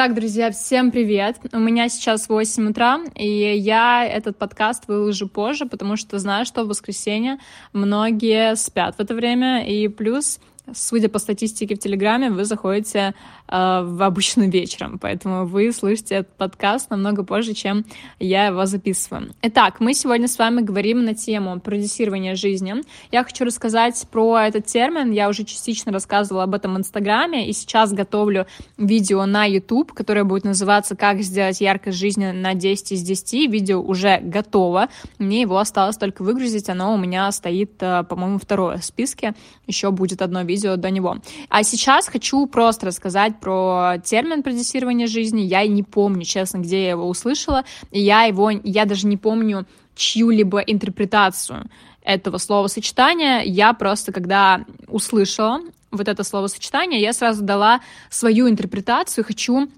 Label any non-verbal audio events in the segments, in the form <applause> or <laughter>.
Так, друзья, всем привет! У меня сейчас 8 утра, и я этот подкаст выложу позже, потому что знаю, что в воскресенье многие спят в это время, и плюс судя по статистике в Телеграме, вы заходите э, в обычным вечером, поэтому вы слышите этот подкаст намного позже, чем я его записываю. Итак, мы сегодня с вами говорим на тему продюсирования жизни. Я хочу рассказать про этот термин, я уже частично рассказывала об этом в Инстаграме, и сейчас готовлю видео на YouTube, которое будет называться «Как сделать яркость жизни на 10 из 10». Видео уже готово, мне его осталось только выгрузить, оно у меня стоит, э, по-моему, второе в списке, еще будет одно видео видео до него. А сейчас хочу просто рассказать про термин продюсирования жизни. Я не помню, честно, где я его услышала. И я его, я даже не помню чью-либо интерпретацию этого словосочетания. Я просто, когда услышала вот это словосочетание, я сразу дала свою интерпретацию. Хочу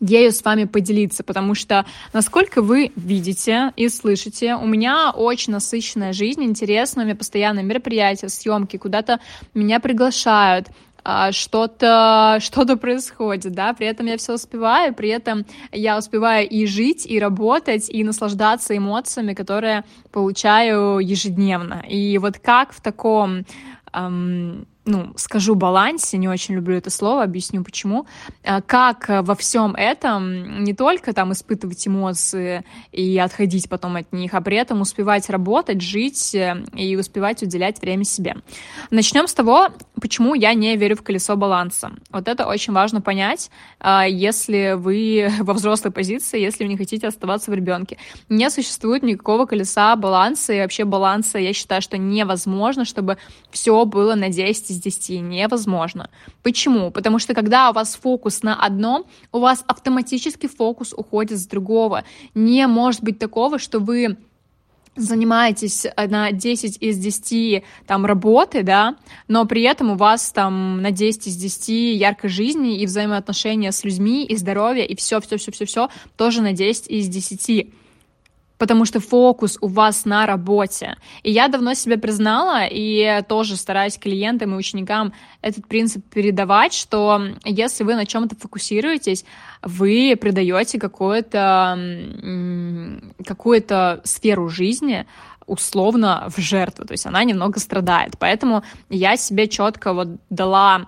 ею с вами поделиться, потому что, насколько вы видите и слышите, у меня очень насыщенная жизнь, интересная, у меня постоянные мероприятия, съемки, куда-то меня приглашают, а, что-то что происходит, да, при этом я все успеваю, при этом я успеваю и жить, и работать, и наслаждаться эмоциями, которые получаю ежедневно. И вот как в таком эм, ну, скажу балансе, не очень люблю это слово, объясню почему, а, как во всем этом не только там испытывать эмоции и отходить потом от них, а при этом успевать работать, жить э, и успевать уделять время себе. Начнем с того, почему я не верю в колесо баланса. Вот это очень важно понять, если вы <laughs> во взрослой позиции, если вы не хотите оставаться в ребенке. Не существует никакого колеса баланса, и вообще баланса, я считаю, что невозможно, чтобы все было на 10 из 10 невозможно. Почему? Потому что когда у вас фокус на одном, у вас автоматически фокус уходит с другого. Не может быть такого, что вы занимаетесь на 10 из 10 там работы, да, но при этом у вас там на 10 из 10 яркой жизни и взаимоотношения с людьми, и здоровье, и все, все, все, все, все тоже на 10 из 10 потому что фокус у вас на работе. И я давно себе признала, и тоже стараюсь клиентам и ученикам этот принцип передавать, что если вы на чем-то фокусируетесь, вы придаете какую-то какую-то сферу жизни условно в жертву, то есть она немного страдает. Поэтому я себе четко вот дала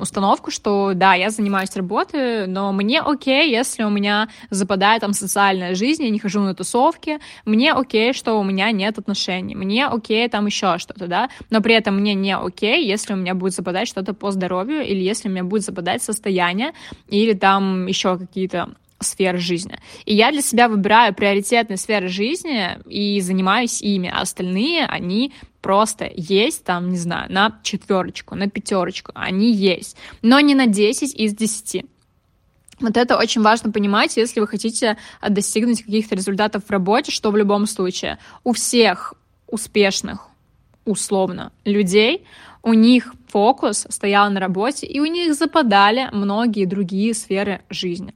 установку, что да, я занимаюсь работой, но мне окей, если у меня западает там социальная жизнь, я не хожу на тусовки, мне окей, что у меня нет отношений, мне окей там еще что-то, да, но при этом мне не окей, если у меня будет западать что-то по здоровью или если у меня будет западать состояние или там еще какие-то сфер жизни. И я для себя выбираю приоритетные сферы жизни и занимаюсь ими, а остальные, они просто есть там, не знаю, на четверочку, на пятерочку, они есть, но не на 10 из 10. Вот это очень важно понимать, если вы хотите достигнуть каких-то результатов в работе, что в любом случае у всех успешных, условно, людей, у них фокус стоял на работе, и у них западали многие другие сферы жизни.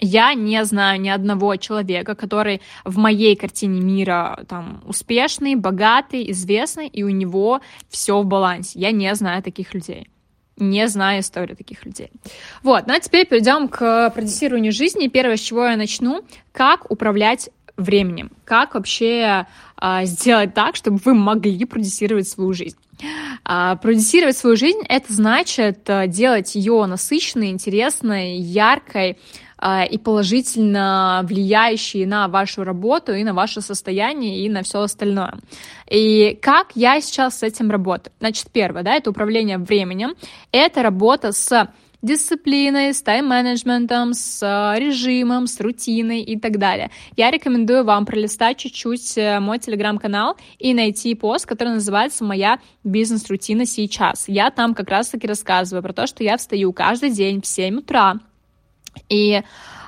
Я не знаю ни одного человека, который в моей картине мира там успешный, богатый, известный, и у него все в балансе. Я не знаю таких людей. Не знаю историю таких людей. Вот, ну а теперь перейдем к продюсированию жизни. Первое, с чего я начну, как управлять временем, как вообще а, сделать так, чтобы вы могли продюсировать свою жизнь. А, продюсировать свою жизнь это значит а, делать ее насыщенной, интересной, яркой, и положительно влияющие на вашу работу и на ваше состояние и на все остальное. И как я сейчас с этим работаю? Значит, первое, да, это управление временем, это работа с дисциплиной, с тайм-менеджментом, с режимом, с рутиной и так далее. Я рекомендую вам пролистать чуть-чуть э, мой телеграм-канал и найти пост, который называется «Моя бизнес-рутина сейчас». Я там как раз-таки рассказываю про то, что я встаю каждый день в 7 утра, и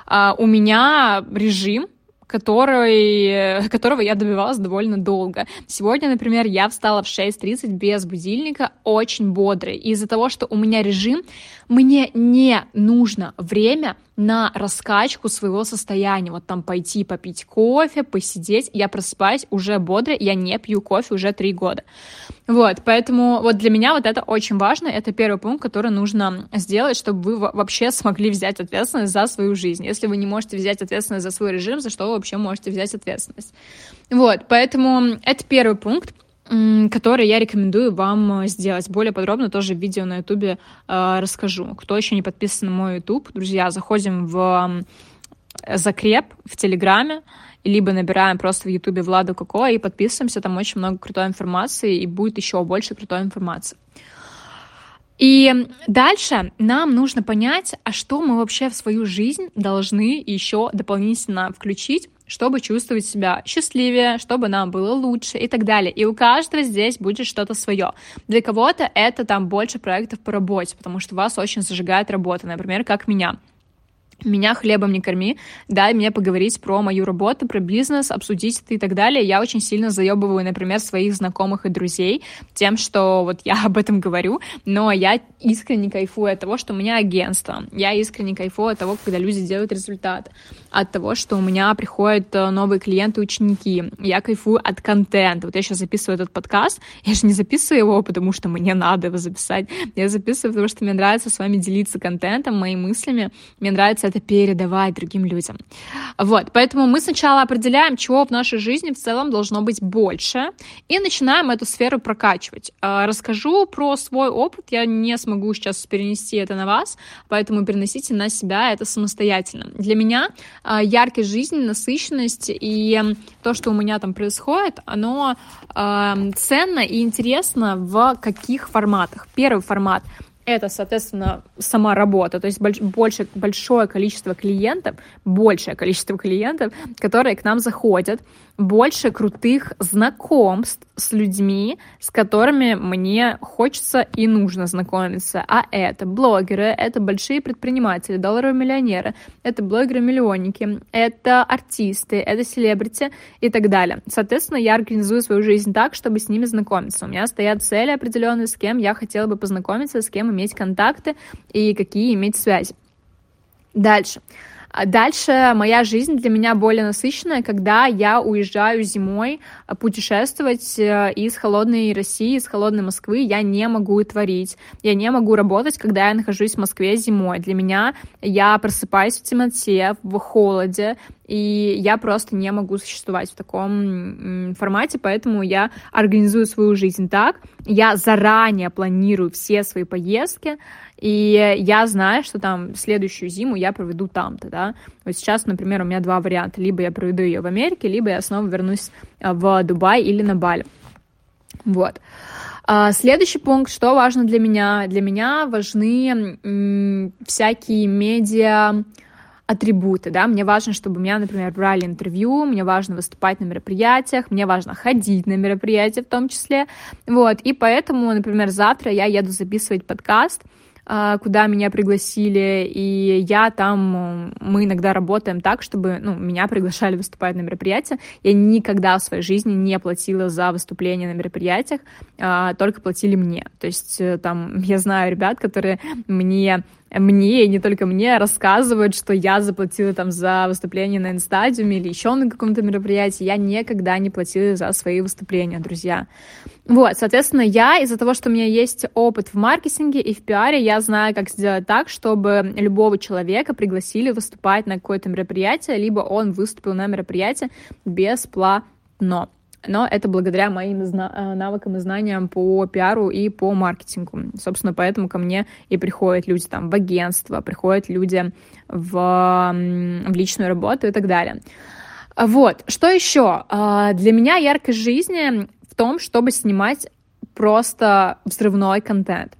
а, у меня режим, который, которого я добивалась довольно долго. Сегодня, например, я встала в 6.30 без будильника, очень бодрый. Из-за того, что у меня режим, мне не нужно время на раскачку своего состояния, вот там пойти попить кофе, посидеть, я просыпаюсь уже бодро, я не пью кофе уже три года. Вот, поэтому вот для меня вот это очень важно, это первый пункт, который нужно сделать, чтобы вы вообще смогли взять ответственность за свою жизнь. Если вы не можете взять ответственность за свой режим, за что вы вообще можете взять ответственность? Вот, поэтому это первый пункт который я рекомендую вам сделать. Более подробно тоже в видео на ютубе э, расскажу. Кто еще не подписан на мой ютуб, друзья, заходим в закреп в Телеграме, либо набираем просто в Ютубе Влада Коко и подписываемся, там очень много крутой информации, и будет еще больше крутой информации. И дальше нам нужно понять, а что мы вообще в свою жизнь должны еще дополнительно включить, чтобы чувствовать себя счастливее, чтобы нам было лучше и так далее. И у каждого здесь будет что-то свое. Для кого-то это там больше проектов по работе, потому что вас очень зажигает работа, например, как меня меня хлебом не корми, дай мне поговорить про мою работу, про бизнес, обсудить это и так далее. Я очень сильно заебываю, например, своих знакомых и друзей тем, что вот я об этом говорю, но я искренне кайфую от того, что у меня агентство. Я искренне кайфую от того, когда люди делают результат, от того, что у меня приходят э, новые клиенты, ученики. Я кайфую от контента. Вот я сейчас записываю этот подкаст, я же не записываю его, потому что мне надо его записать. Я записываю, потому что мне нравится с вами делиться контентом, моими мыслями. Мне нравится это передавать другим людям. Вот, поэтому мы сначала определяем, чего в нашей жизни в целом должно быть больше, и начинаем эту сферу прокачивать. А, расскажу про свой опыт, я не смогу сейчас перенести это на вас, поэтому переносите на себя это самостоятельно. Для меня а, яркость жизни, насыщенность и то, что у меня там происходит, оно э, ценно и интересно в каких форматах. Первый формат это, соответственно, сама работа, то есть больш, больше, большое количество клиентов, большее количество клиентов, которые к нам заходят, больше крутых знакомств с людьми, с которыми мне хочется и нужно знакомиться. А это блогеры, это большие предприниматели, долларовые миллионеры, это блогеры-миллионники, это артисты, это селебрити и так далее. Соответственно, я организую свою жизнь так, чтобы с ними знакомиться. У меня стоят цели определенные, с кем я хотела бы познакомиться, с кем иметь контакты и какие иметь связи. Дальше. А дальше моя жизнь для меня более насыщенная, когда я уезжаю зимой э, путешествовать э, из холодной России, из холодной Москвы, я не могу творить, я не могу работать, когда я нахожусь в Москве зимой. Для меня я просыпаюсь в темноте, в холоде, и я просто не могу существовать в таком формате, поэтому я организую свою жизнь так, я заранее планирую все свои поездки, и я знаю, что там следующую зиму я проведу там-то, да. Вот сейчас, например, у меня два варианта. Либо я проведу ее в Америке, либо я снова вернусь а, в Дубай или на Бали. Вот. А, следующий пункт, что важно для меня? Для меня важны всякие медиа, атрибуты, да, мне важно, чтобы меня, например, брали интервью, мне важно выступать на мероприятиях, мне важно ходить на мероприятия в том числе, вот, и поэтому, например, завтра я еду записывать подкаст, куда меня пригласили, и я там, мы иногда работаем так, чтобы, ну, меня приглашали выступать на мероприятия. Я никогда в своей жизни не платила за выступления на мероприятиях, а, только платили мне. То есть э, там я знаю ребят, которые мне мне, и не только мне, рассказывают, что я заплатила там за выступление на инстадиуме или еще на каком-то мероприятии. Я никогда не платила за свои выступления, друзья. Вот, соответственно, я из-за того, что у меня есть опыт в маркетинге и в пиаре, я знаю, как сделать так, чтобы любого человека пригласили выступать на какое-то мероприятие, либо он выступил на мероприятие бесплатно но это благодаря моим э, навыкам и знаниям по пиару и по маркетингу. Собственно, поэтому ко мне и приходят люди там в агентство, приходят люди в, в личную работу и так далее. Вот, что еще? А, для меня яркость жизни в том, чтобы снимать просто взрывной контент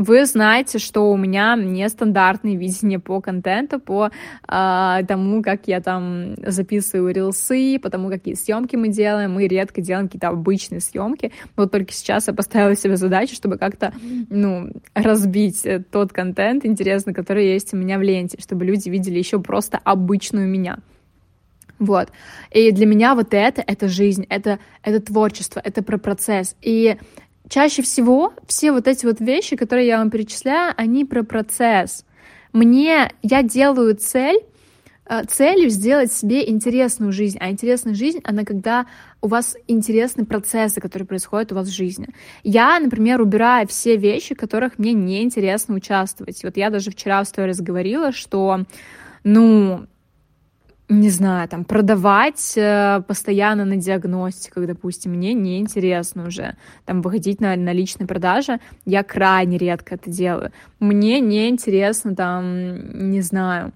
вы знаете, что у меня нестандартное видение по контенту, по э, тому, как я там записываю рилсы, по тому, какие съемки мы делаем. Мы редко делаем какие-то обычные съемки. Вот только сейчас я поставила себе задачу, чтобы как-то, ну, разбить тот контент интересный, который есть у меня в ленте, чтобы люди видели еще просто обычную меня. Вот. И для меня вот это, это жизнь, это, это творчество, это про процесс. И чаще всего все вот эти вот вещи, которые я вам перечисляю, они про процесс. Мне, я делаю цель, э, целью сделать себе интересную жизнь. А интересная жизнь, она когда у вас интересны процессы, которые происходят у вас в жизни. Я, например, убираю все вещи, в которых мне неинтересно участвовать. Вот я даже вчера в сторис говорила, что, ну, не знаю, там, продавать э, постоянно на диагностиках, допустим, мне неинтересно уже. Там, выходить на, на личные продажи, я крайне редко это делаю. Мне неинтересно, там, не знаю,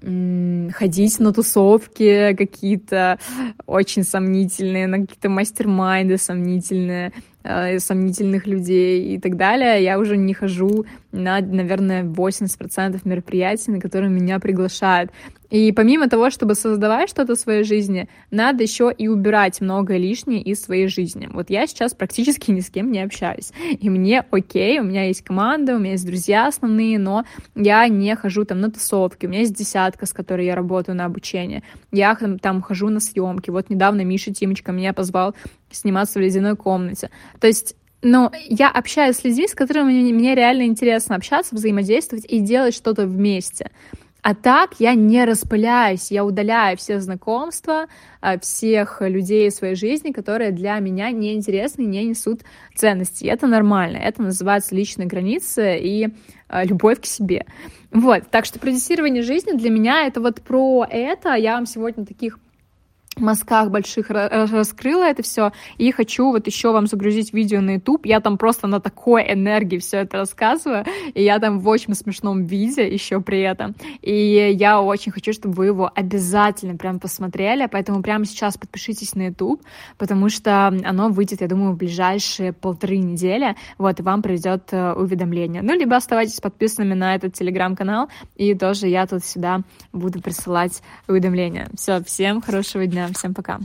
ходить на тусовки какие-то очень сомнительные, на какие-то мастер-майнды сомнительные, э, сомнительных людей и так далее. Я уже не хожу на, наверное, 80% мероприятий, на которые меня приглашают. И помимо того, чтобы создавать что-то в своей жизни, надо еще и убирать многое лишнее из своей жизни. Вот я сейчас практически ни с кем не общаюсь. И мне окей, у меня есть команда, у меня есть друзья основные, но я не хожу там на тусовки. У меня есть десятка, с которой я работаю на обучение. Я там, там хожу на съемки. Вот недавно Миша Тимочка меня позвал сниматься в ледяной комнате. То есть но я общаюсь с людьми, с которыми мне, мне реально интересно общаться, взаимодействовать и делать что-то вместе. А так я не распыляюсь, я удаляю все знакомства, а, всех людей в своей жизни, которые для меня неинтересны и не несут ценности. Это нормально, это называется личные границы и а, любовь к себе. Вот, так что продюсирование жизни для меня это вот про это. Я вам сегодня таких мазках больших раскрыла это все и хочу вот еще вам загрузить видео на YouTube. Я там просто на такой энергии все это рассказываю, и я там в очень смешном виде еще при этом. И я очень хочу, чтобы вы его обязательно прям посмотрели, поэтому прямо сейчас подпишитесь на YouTube, потому что оно выйдет, я думаю, в ближайшие полторы недели, вот, и вам придет э, уведомление. Ну, либо оставайтесь подписанными на этот телеграм-канал, и тоже я тут сюда буду присылать уведомления. Все, всем хорошего дня. Всем пока.